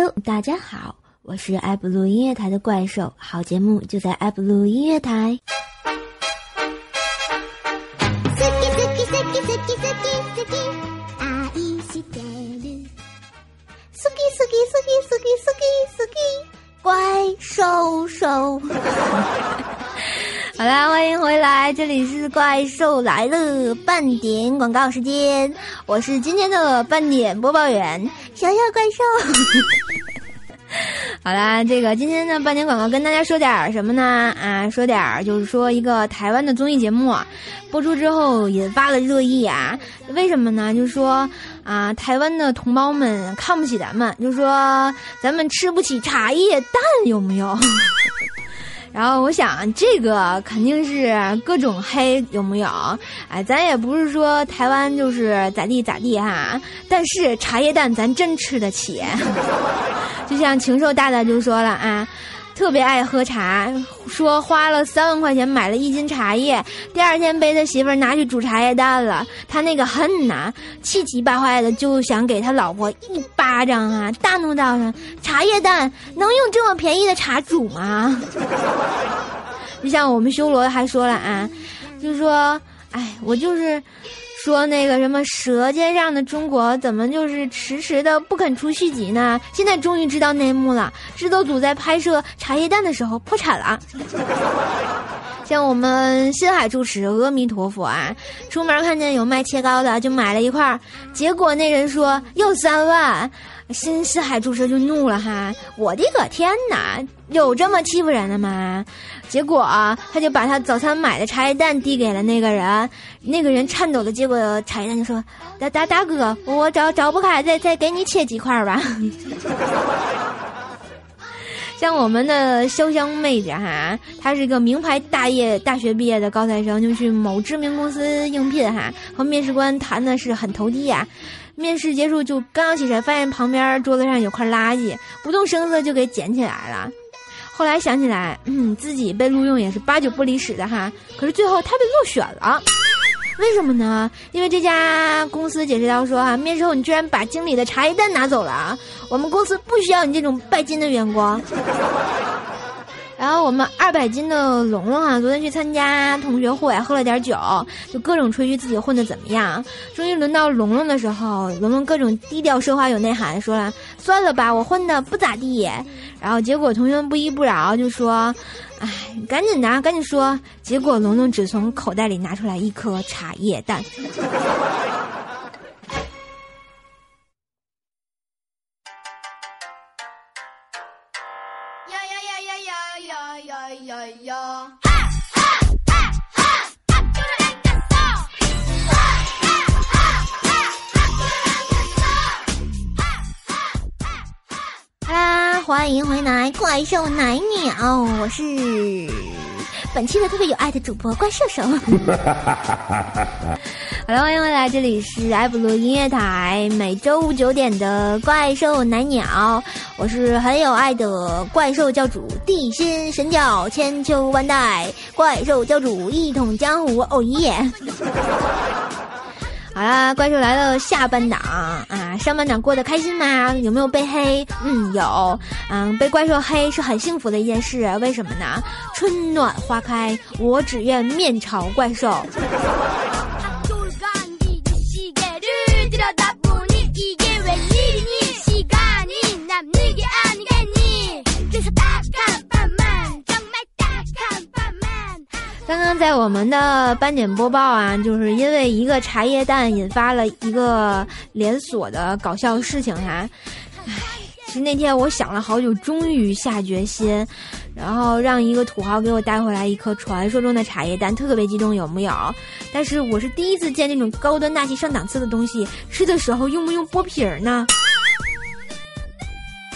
Hello，大家好，我是爱布鲁音乐台的怪兽，好节目就在爱布鲁音乐台。怪兽兽，好啦，欢迎回来，这里是怪兽来了半点广告时间，我是今天的半点播报员小小怪兽。好啦，这个今天的半点广告跟大家说点什么呢？啊，说点就是说一个台湾的综艺节目播出之后引发了热议啊，为什么呢？就是说。啊，台湾的同胞们看不起咱们，就说咱们吃不起茶叶蛋，有没有？然后我想，这个肯定是各种黑，有没有？哎，咱也不是说台湾就是咋地咋地哈，但是茶叶蛋咱真吃得起。就像禽兽大大就说了啊。特别爱喝茶，说花了三万块钱买了一斤茶叶，第二天被他媳妇儿拿去煮茶叶蛋了。他那个恨呐，气急败坏的就想给他老婆一巴掌啊！大怒道上茶叶蛋能用这么便宜的茶煮吗？就像我们修罗还说了啊，就说，哎，我就是。说那个什么《舌尖上的中国》怎么就是迟迟的不肯出续集呢？现在终于知道内幕了。制作组在拍摄《茶叶蛋》的时候破产了。像我们新海住持阿弥陀佛啊，出门看见有卖切糕的就买了一块，结果那人说要三万。新四海注射就怒了哈！我的个天哪，有这么欺负人的吗？结果他就把他早餐买的茶叶蛋递给了那个人，那个人颤抖的接过茶叶蛋就说：“大大大哥，我找找不开，再再给你切几块吧。”像我们的潇湘妹子哈，她是一个名牌大业大学毕业的高材生，就去某知名公司应聘哈，和面试官谈的是很投机呀。面试结束，就刚要起身，发现旁边桌子上有块垃圾，不动声色就给捡起来了。后来想起来，嗯，自己被录用也是八九不离十的哈。可是最后他被落选了，为什么呢？因为这家公司解释到说哈，面试后你居然把经理的茶叶蛋拿走了啊，我们公司不需要你这种拜金的员工。然后我们二百斤的龙龙啊，昨天去参加同学会，喝了点酒，就各种吹嘘自己混的怎么样。终于轮到龙龙的时候，龙龙各种低调奢华有内涵，说了算了吧，我混的不咋地。然后结果同学们不依不饶，就说，哎，赶紧的，赶紧说。结果龙龙只从口袋里拿出来一颗茶叶蛋。欢迎回来，怪兽奶鸟，我是本期的特别有爱的主播怪兽手。好了，欢迎回来，这里是艾布鲁音乐台，每周五九点的怪兽奶鸟，我是很有爱的怪兽教主，地心神教，千秋万代，怪兽教主一统江湖，哦耶！好啦，怪兽来了下半档啊！上半档过得开心吗？有没有被黑？嗯，有。嗯，被怪兽黑是很幸福的一件事。为什么呢？春暖花开，我只愿面朝怪兽。刚刚在我们的斑点播报啊，就是因为一个茶叶蛋引发了一个连锁的搞笑事情哈。唉，其实那天我想了好久，终于下决心，然后让一个土豪给我带回来一颗传说中的茶叶蛋，特别激动，有木有？但是我是第一次见这种高端大气上档次的东西，吃的时候用不用剥皮儿呢？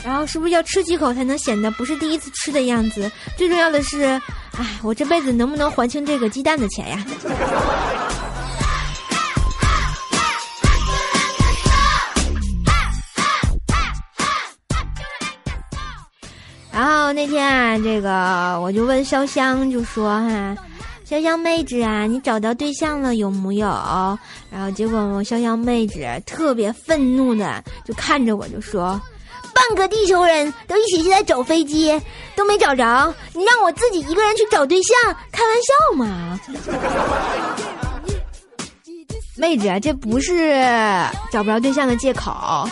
然后是不是要吃几口才能显得不是第一次吃的样子？最重要的是，哎，我这辈子能不能还清这个鸡蛋的钱呀？然后那天啊，这个我就问潇湘，就说哈，潇湘妹子啊，你找到对象了有木有？然后结果潇湘妹子特别愤怒的就看着我就说。半个地球人都一起在找飞机，都没找着，你让我自己一个人去找对象，开玩笑吗？妹子，这不是找不着对象的借口。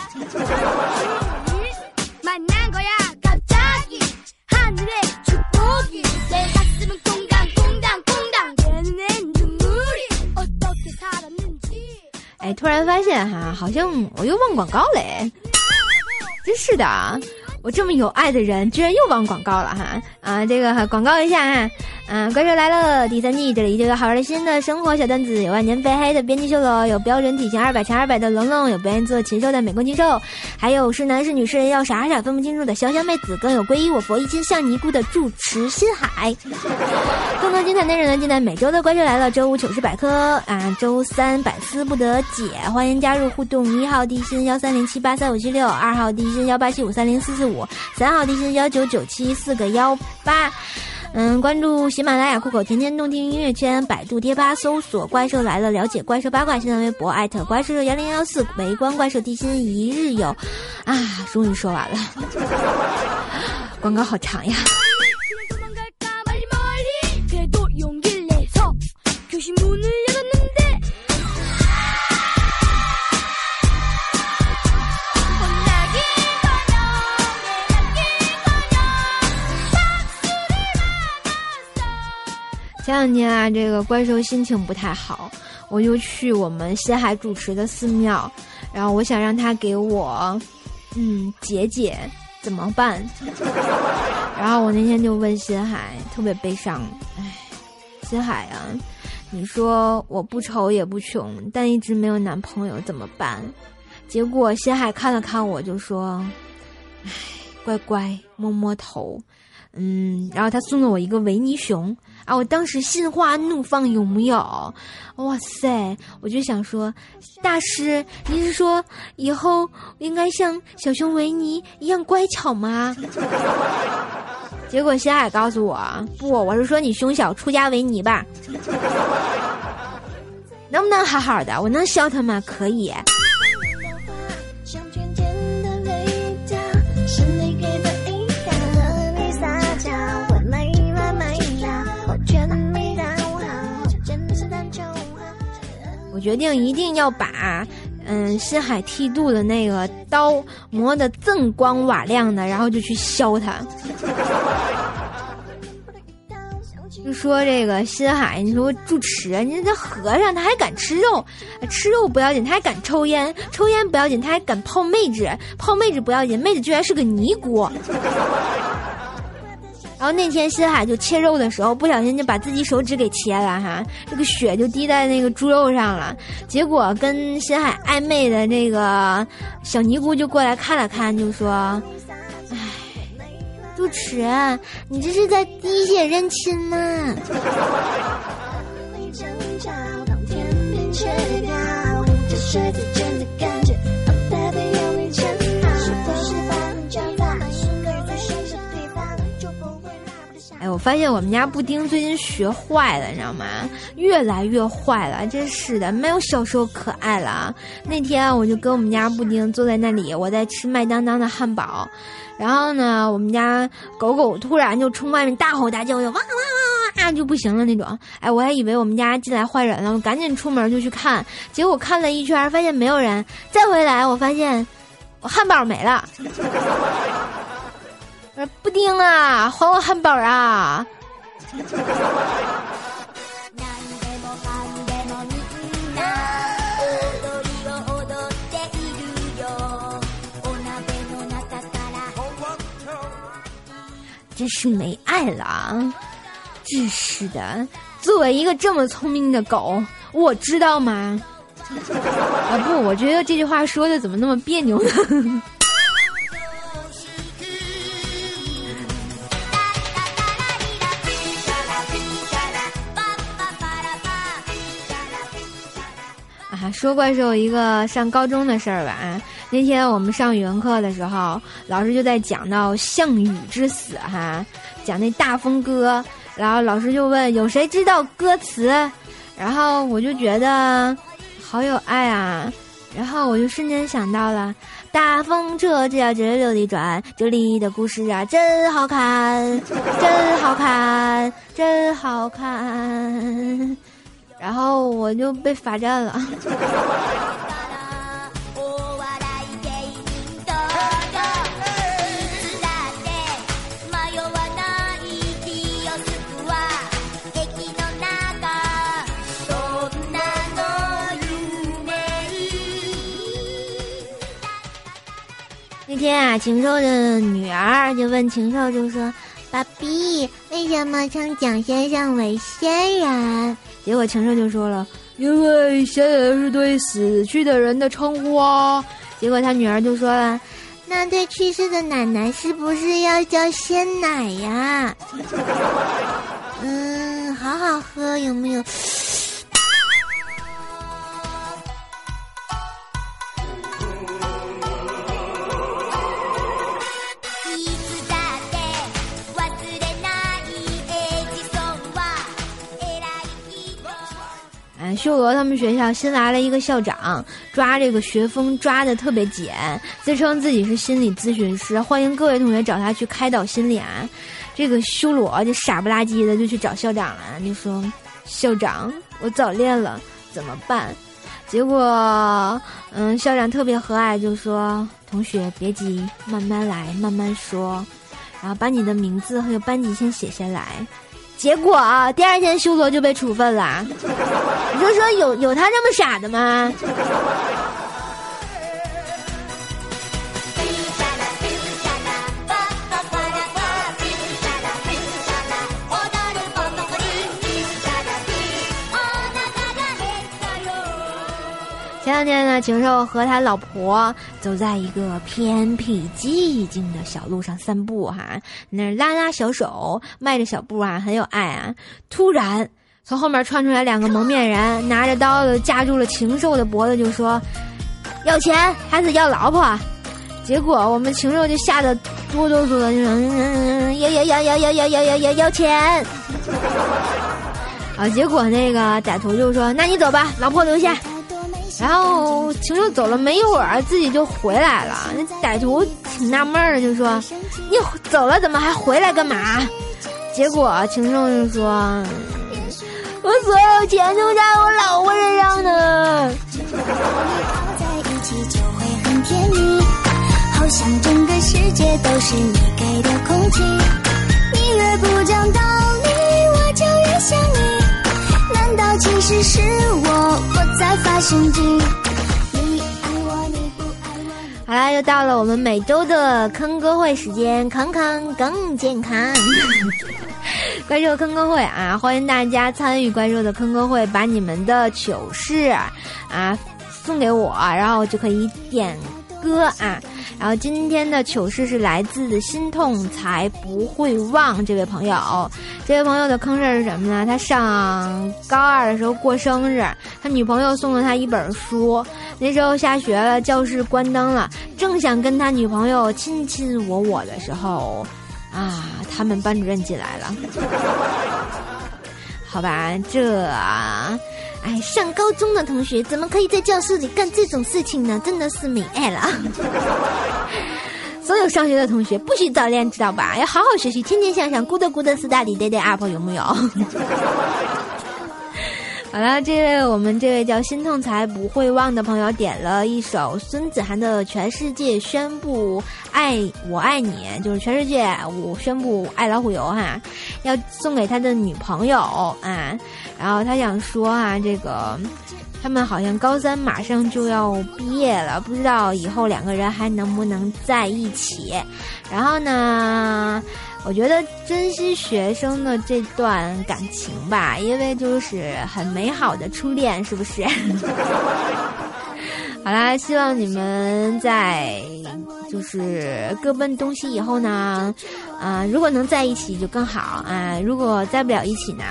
哎，突然发现哈，好像我又忘广告嘞，真是的啊。我这么有爱的人，居然又忘广告了哈！啊，这个广告一下啊，嗯，怪兽来了第三季，这里就有好玩的新的生活小段子，有万年飞黑的编辑秀罗，有标准体型二百乘二百的龙龙，有不愿意做禽兽的美工禽兽，还有是男是女是要傻傻分不清楚的潇潇妹子，更有皈依我佛一心向尼姑的住持心海。更多精彩内容呢，尽在每周的怪兽来了周五糗事百科啊，周三百思不得解，欢迎加入互动，一号地心幺三零七八三五七六，二号地心幺八七五三零四四。五三号地心幺九九七四个幺八，嗯，关注喜马拉雅酷狗天天动听音乐圈，百度贴吧搜索“怪兽来了”，了解怪兽八卦。新浪微博艾特怪兽幺零幺四，围观怪兽地心一日游。啊，终于说完了，广告好长呀。前两天啊，这个怪兽心情不太好，我就去我们西海主持的寺庙，然后我想让他给我，嗯，解解怎么办？然后我那天就问新海，特别悲伤，唉，新海啊，你说我不丑也不穷，但一直没有男朋友怎么办？结果新海看了看我，就说，唉，乖乖，摸摸头，嗯，然后他送了我一个维尼熊。啊！我当时心花怒放，有木有？哇塞！我就想说，大师，你是说以后应该像小熊维尼一样乖巧吗？结果小海告诉我，不，我是说你胸小出家维尼吧。能不能好好的？我能削他吗？可以。决定一定要把，嗯，深海剃度的那个刀磨得锃光瓦亮的，然后就去削他。就说这个深海，你说住持，你这和尚他还敢吃肉，吃肉不要紧，他还敢抽烟，抽烟不要紧，他还敢泡妹子，泡妹子不要紧，妹子居然是个尼姑。然后那天新海就切肉的时候，不小心就把自己手指给切了哈，这个血就滴在那个猪肉上了。结果跟新海暧昧的那个小尼姑就过来看了看，就说：“哎，主持，你这是在滴血认亲吗？” 我发现我们家布丁最近学坏了，你知道吗？越来越坏了，真是的，没有小时候可爱了。那天我就跟我们家布丁坐在那里，我在吃麦当当的汉堡，然后呢，我们家狗狗突然就冲外面大吼大叫，就哇哇哇哇就不行了那种。哎，我还以为我们家进来坏人了，我赶紧出门就去看，结果看了一圈，发现没有人。再回来，我发现我汉堡没了。丁啊，还我汉堡啊！真是没爱了啊！真是的，作为一个这么聪明的狗，我知道吗？啊不，我觉得这句话说的怎么那么别扭呢？啊说怪兽一个上高中的事儿吧！那天我们上语文课的时候，老师就在讲到项羽之死哈，讲那大风歌，然后老师就问有谁知道歌词，然后我就觉得好有爱啊，然后我就瞬间想到了，大风车只要直溜地转，这里的故事啊真好看，真好看，真好看。然后我就被罚站了。那天啊，禽兽的女儿就问禽兽，就说：“爸比，为什么称蒋先生为仙人？”结果情圣就说了：“因为仙人是对死去的人的称呼啊。”结果他女儿就说了：“那对去世的奶奶是不是要叫鲜奶呀？”嗯，好好喝，有没有？修罗他们学校新来了一个校长，抓这个学风抓的特别紧，自称自己是心理咨询师，欢迎各位同学找他去开导心理啊。这个修罗就傻不拉几的就去找校长了，就说：“校长，我早恋了，怎么办？”结果，嗯，校长特别和蔼，就说：“同学别急，慢慢来，慢慢说，然后把你的名字还有班级先写下来。”结果啊，第二天修罗就被处分了。你就说有有他这么傻的吗？前两天呢，禽兽和他老婆走在一个偏僻寂静的小路上散步，哈，那拉拉小手，迈着小步啊，很有爱啊。突然，从后面窜出来两个蒙面人，拿着刀子夹住了禽兽的脖子，就说：“要钱还是要老婆？”结果我们禽兽就吓得哆哆嗦的，就说：“要要要要要要要要要要钱！”啊，结果那个歹徒就说：“那你走吧，老婆留下。”然后禽兽走了没一会儿，自己就回来了。那歹徒挺纳闷的，就说：“你走了，怎么还回来干嘛？”结果禽兽就说：“我所有钱都在我老婆身上呢。”好像整个世界都是你给的空气，你越不讲道理，我就越想你。难道其实是我我在发神经？好啦，又到了我们每周的坑哥会时间，康康更健康。关注坑哥会啊，欢迎大家参与关注的坑哥会，把你们的糗事啊送给我，然后就可以点歌啊。然后今天的糗事是来自心痛才不会忘这位朋友，这位朋友的坑事是什么呢？他上高二的时候过生日，他女朋友送了他一本书。那时候下学了，教室关灯了，正想跟他女朋友亲亲我我的时候，啊，他们班主任进来了。好吧，这啊。哎，上高中的同学怎么可以在教室里干这种事情呢？真的是美爱了。所有上学的同学不许早恋，知道吧？要好好学习，天天向上，good good study day day up，有木有？好了，这位我们这位叫心痛才不会忘的朋友点了一首孙子涵的《全世界宣布爱我爱你》，就是全世界我宣布爱老虎油哈，要送给他的女朋友啊。然后他想说啊，这个他们好像高三马上就要毕业了，不知道以后两个人还能不能在一起。然后呢，我觉得珍惜学生的这段感情吧，因为就是很美好的初恋，是不是？好啦，希望你们在就是各奔东西以后呢，啊，如果能在一起就更好啊。如果在不了一起呢，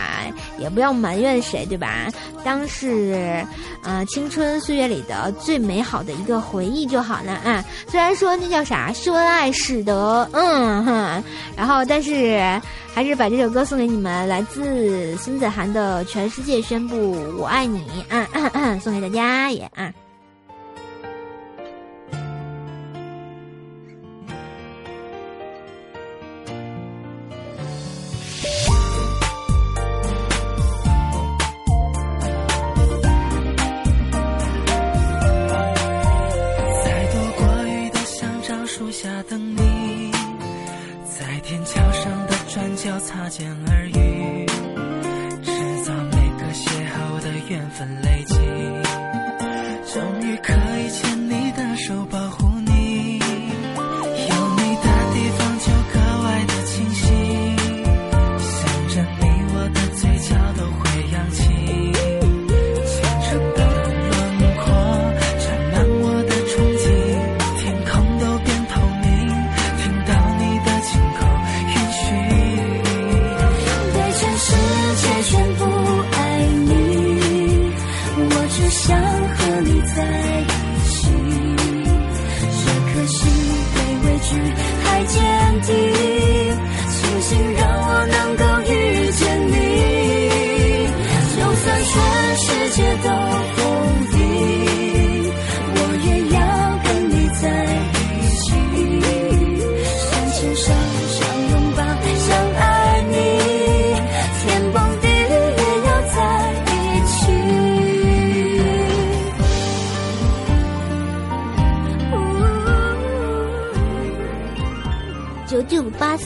也不要埋怨谁，对吧？当是啊青春岁月里的最美好的一个回忆就好了啊。虽然说那叫啥，秀恩爱使得，嗯哼，然后但是还是把这首歌送给你们，来自孙子涵的《全世界宣布我爱你》啊，送给大家也啊。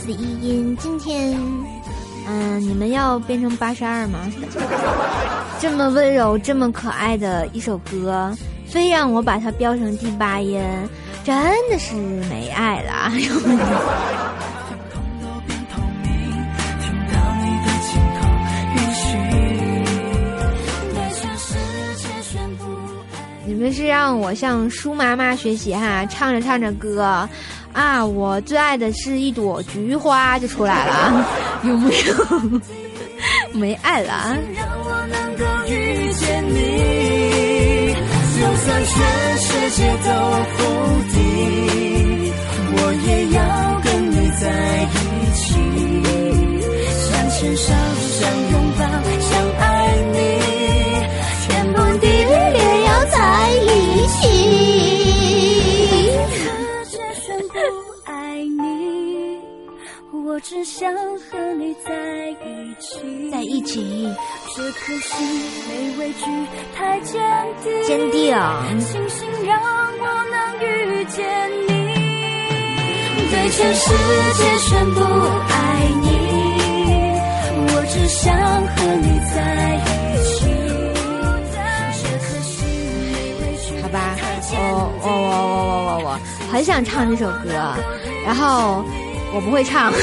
九八十一音，今天，嗯，你们要变成八十二吗？这么温柔、这么可爱的一首歌，非让我把它标成第八音，真的是没爱了。你们是让我向舒妈妈学习哈，唱着唱着歌，啊，我最爱的是一朵菊花就出来了，有没有？没爱了啊。让我能够遇见你，就算全世界都否定，我也要跟你在一起。想牵手，想拥抱，想爱你，天崩地裂也要在一起。我只想和你在一起。在一起，这颗心没畏惧太坚定，坚定。庆幸让我能遇见你，对全世界宣布爱你，我只想和你在一起。这颗心没畏惧好吧，我我我我我我我很想唱这首歌，然后我不会唱。全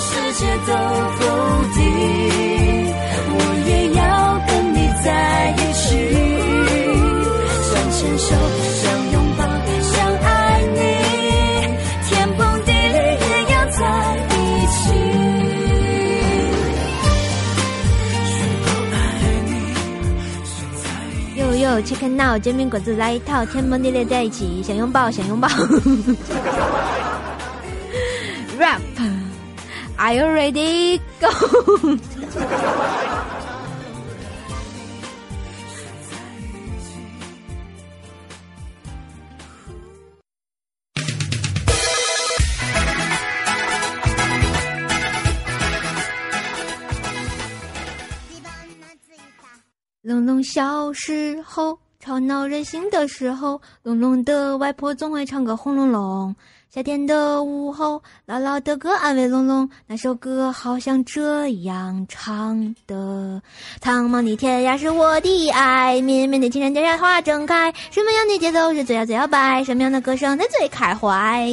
世界都否定，我也要跟你在一起。想牵手，想拥抱，想爱你，天崩地裂也要在一起。哟哟，check now，煎饼果子来一套，天崩地裂在一起，想拥抱，想拥抱。Are you ready? Go！龙龙小时候，吵闹任性的时候，龙龙的外婆总会唱个轰隆隆。夏天的午后，姥姥的歌安慰隆隆，那首歌好像这样唱的：苍茫的天涯是我的爱，绵绵的青山脚下花正开。什么样的节奏是最摇最摇摆？什么样的歌声才最开怀？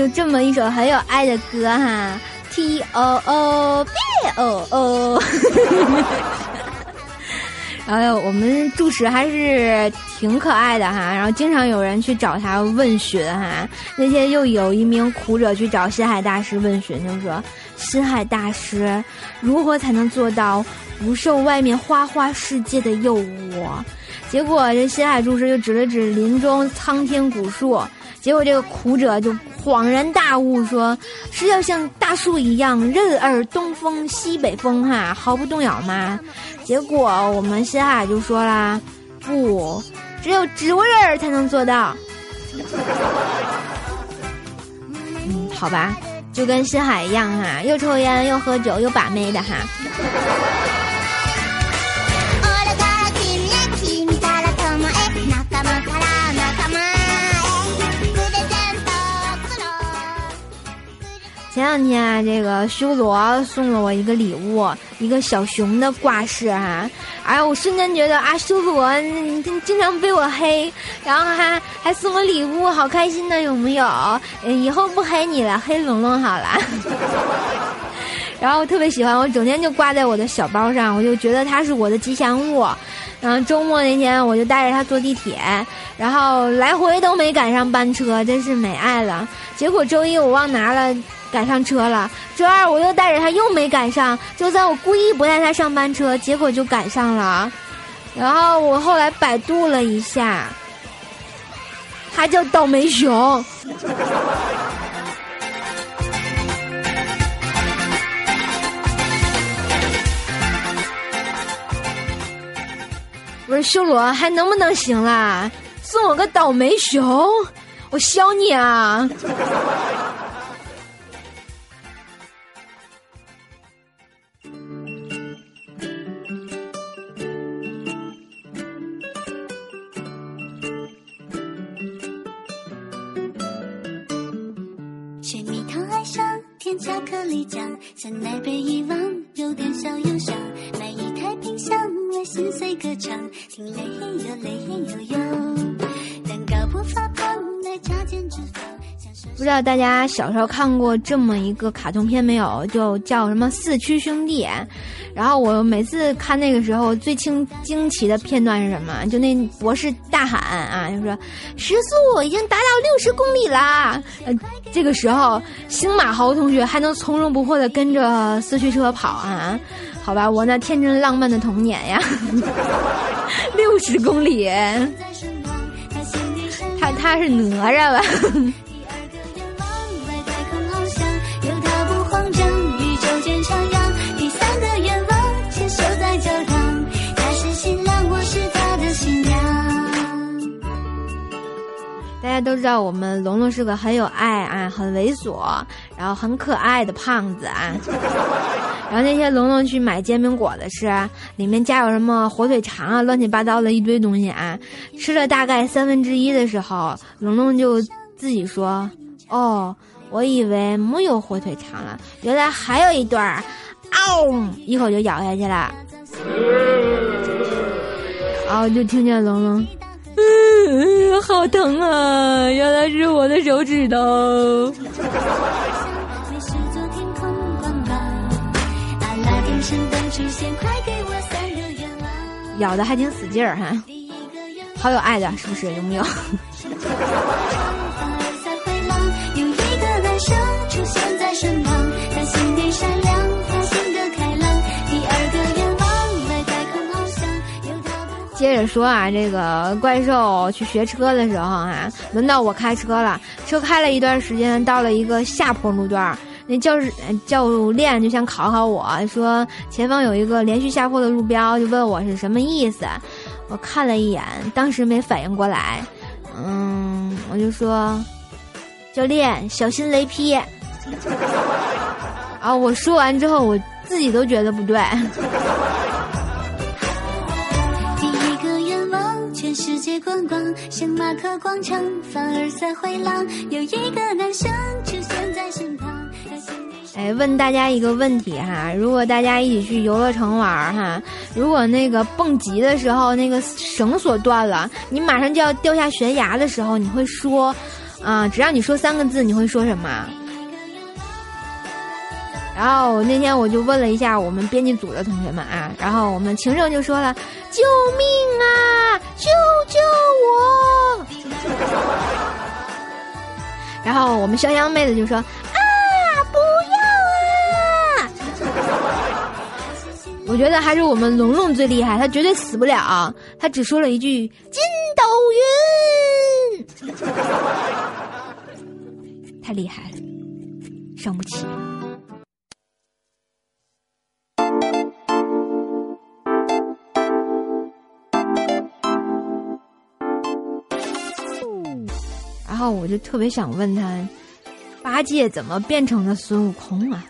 就这么一首很有爱的歌哈，T O O B O O。然后我们住持还是挺可爱的哈，然后经常有人去找他问询哈。那天又有一名苦者去找心海大师问询，就说：“心海大师，如何才能做到不受外面花花世界的诱惑？”结果这西海住持就指了指林中苍天古树，结果这个苦者就恍然大悟说：“是要像大树一样，任尔东风西北风哈，毫不动摇吗？”结果我们西海就说啦：“不，只有植物人才能做到。”嗯，好吧，就跟深海一样哈，又抽烟又喝酒又把妹的哈。前两天啊，这个修罗送了我一个礼物，一个小熊的挂饰哈、哎，我瞬间觉得啊，修罗你经常被我黑，然后还还送我礼物，好开心的，有没有？以后不黑你了，黑龙龙好了。然后我特别喜欢，我整天就挂在我的小包上，我就觉得它是我的吉祥物。然后周末那天我就带着它坐地铁，然后来回都没赶上班车，真是没爱了。结果周一我忘拿了，赶上车了。周二我又带着他又没赶上，周三我故意不带他上班车，结果就赶上了。然后我后来百度了一下，他叫倒霉熊。不是修罗，还能不能行啦？送我个倒霉熊，我削你啊！克力酱，香奈被遗忘，有点小忧伤。买一台冰箱，为心碎歌唱，听雷哟雷哟哟。蛋糕不发胖，奶茶减脂肪。不知道大家小时候看过这么一个卡通片没有？就叫什么《四驱兄弟》。然后我每次看那个时候，最惊惊奇的片段是什么？就那博士大喊啊，就说时速已经达到六十公里啦！呃，这个时候星马豪同学还能从容不迫的跟着四驱车跑啊？好吧，我那天真浪漫的童年呀，六十公里，他他他是哪吒吧？大家都知道，我们龙龙是个很有爱啊、很猥琐，然后很可爱的胖子啊。然后那天龙龙去买煎饼果子吃，里面加有什么火腿肠啊，乱七八糟的一堆东西啊。吃了大概三分之一的时候，龙龙就自己说：“哦，我以为没有火腿肠了，原来还有一段儿。”嗷、一口就咬下去了。然后就听见龙龙。嗯，好疼啊！原来是我的手指头。咬的还挺死劲儿哈，好有爱的，是不是？有没有？接着说啊，这个怪兽去学车的时候啊，轮到我开车了。车开了一段时间，到了一个下坡路段儿，那教师呃教练就想考考我说，前方有一个连续下坡的路标，就问我是什么意思。我看了一眼，当时没反应过来，嗯，我就说，教练小心雷劈。啊我说完之后，我自己都觉得不对。世界观光，像马可广场，凡尔赛回廊。有一个男生出现在身旁，哎，问大家一个问题哈，如果大家一起去游乐城玩儿哈，如果那个蹦极的时候那个绳索断了，你马上就要掉下悬崖的时候，你会说，啊、只要你说三个字，你会说什么？然后那天我就问了一下我们编辑组的同学们啊，然后我们情圣就说了：“救命啊，救救我！”然后我们香香妹子就说：“啊，不要啊！”我觉得还是我们龙龙最厉害，他绝对死不了，他只说了一句“筋斗云”，太厉害了，伤不起。后我就特别想问他，八戒怎么变成了孙悟空啊？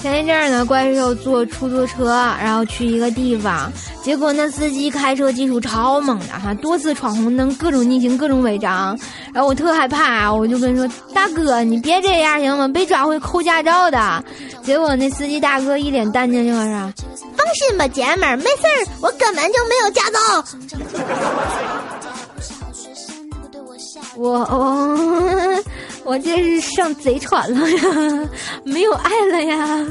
前一阵儿呢，怪兽坐出租车，然后去一个地方，结果那司机开车技术超猛的哈，多次闯红灯，各种逆行，各种违章，然后我特害怕，我就跟说大哥，你别这样行吗？被抓会扣驾照的。结果那司机大哥一脸淡定就说啥，放心吧，姐们儿，没事儿，我根本就没有驾照。我 我我这是上贼船了呀，没有爱了呀。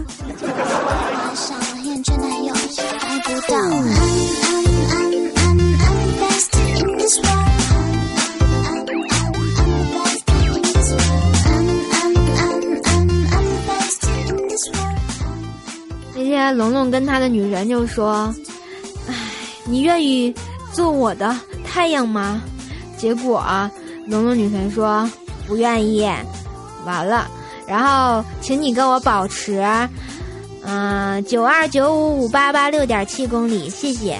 那天龙龙跟他的女神就说：“哎，你愿意做我的太阳吗？”结果啊，龙龙女神说不愿意。完了，然后请你跟我保持，嗯、九二九五五八八六点七公里，谢谢。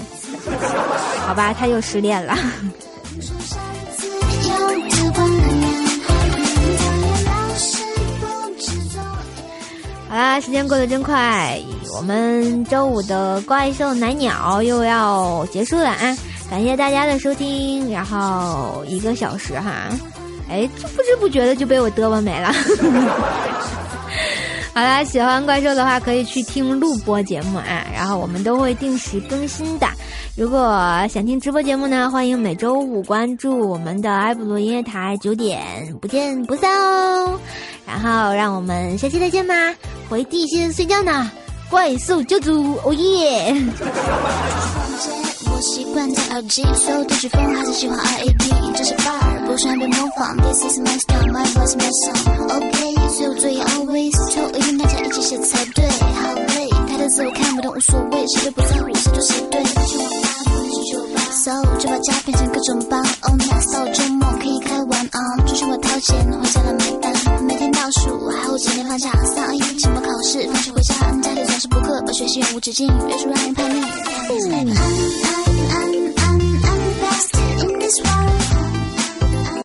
好吧，他又失恋了。好啦，时间过得真快，我们周五的怪兽奶鸟又要结束了啊！感谢大家的收听，然后一个小时哈，哎，不知不觉的就被我嘚啵没了。好啦，喜欢怪兽的话可以去听录播节目啊，然后我们都会定时更新的。如果想听直播节目呢，欢迎每周五关注我们的埃布鲁音乐台，九点不见不散哦。然后让我们下期再见吧，回地心睡觉呢，怪兽救主，哦耶！惯戴耳机，所有的曲风还是喜欢 R A P，这是范儿，不喜欢被模仿。This is my style, my voice, my song. OK，所有作业 always 求一定大家一起写才对。好累，太多字我看不懂，无所谓，谁都不在乎，谁就谁对。去网吧，不能去酒吧，so 就把家变成各种帮。Oh next 到周末可以开玩 on，出去我掏钱，回家来买单。每天倒数，还有几天放假，三二一期末考试，放学回家，家里总是补课，把学习永无止境，约束让人叛逆。I'm I'm is right.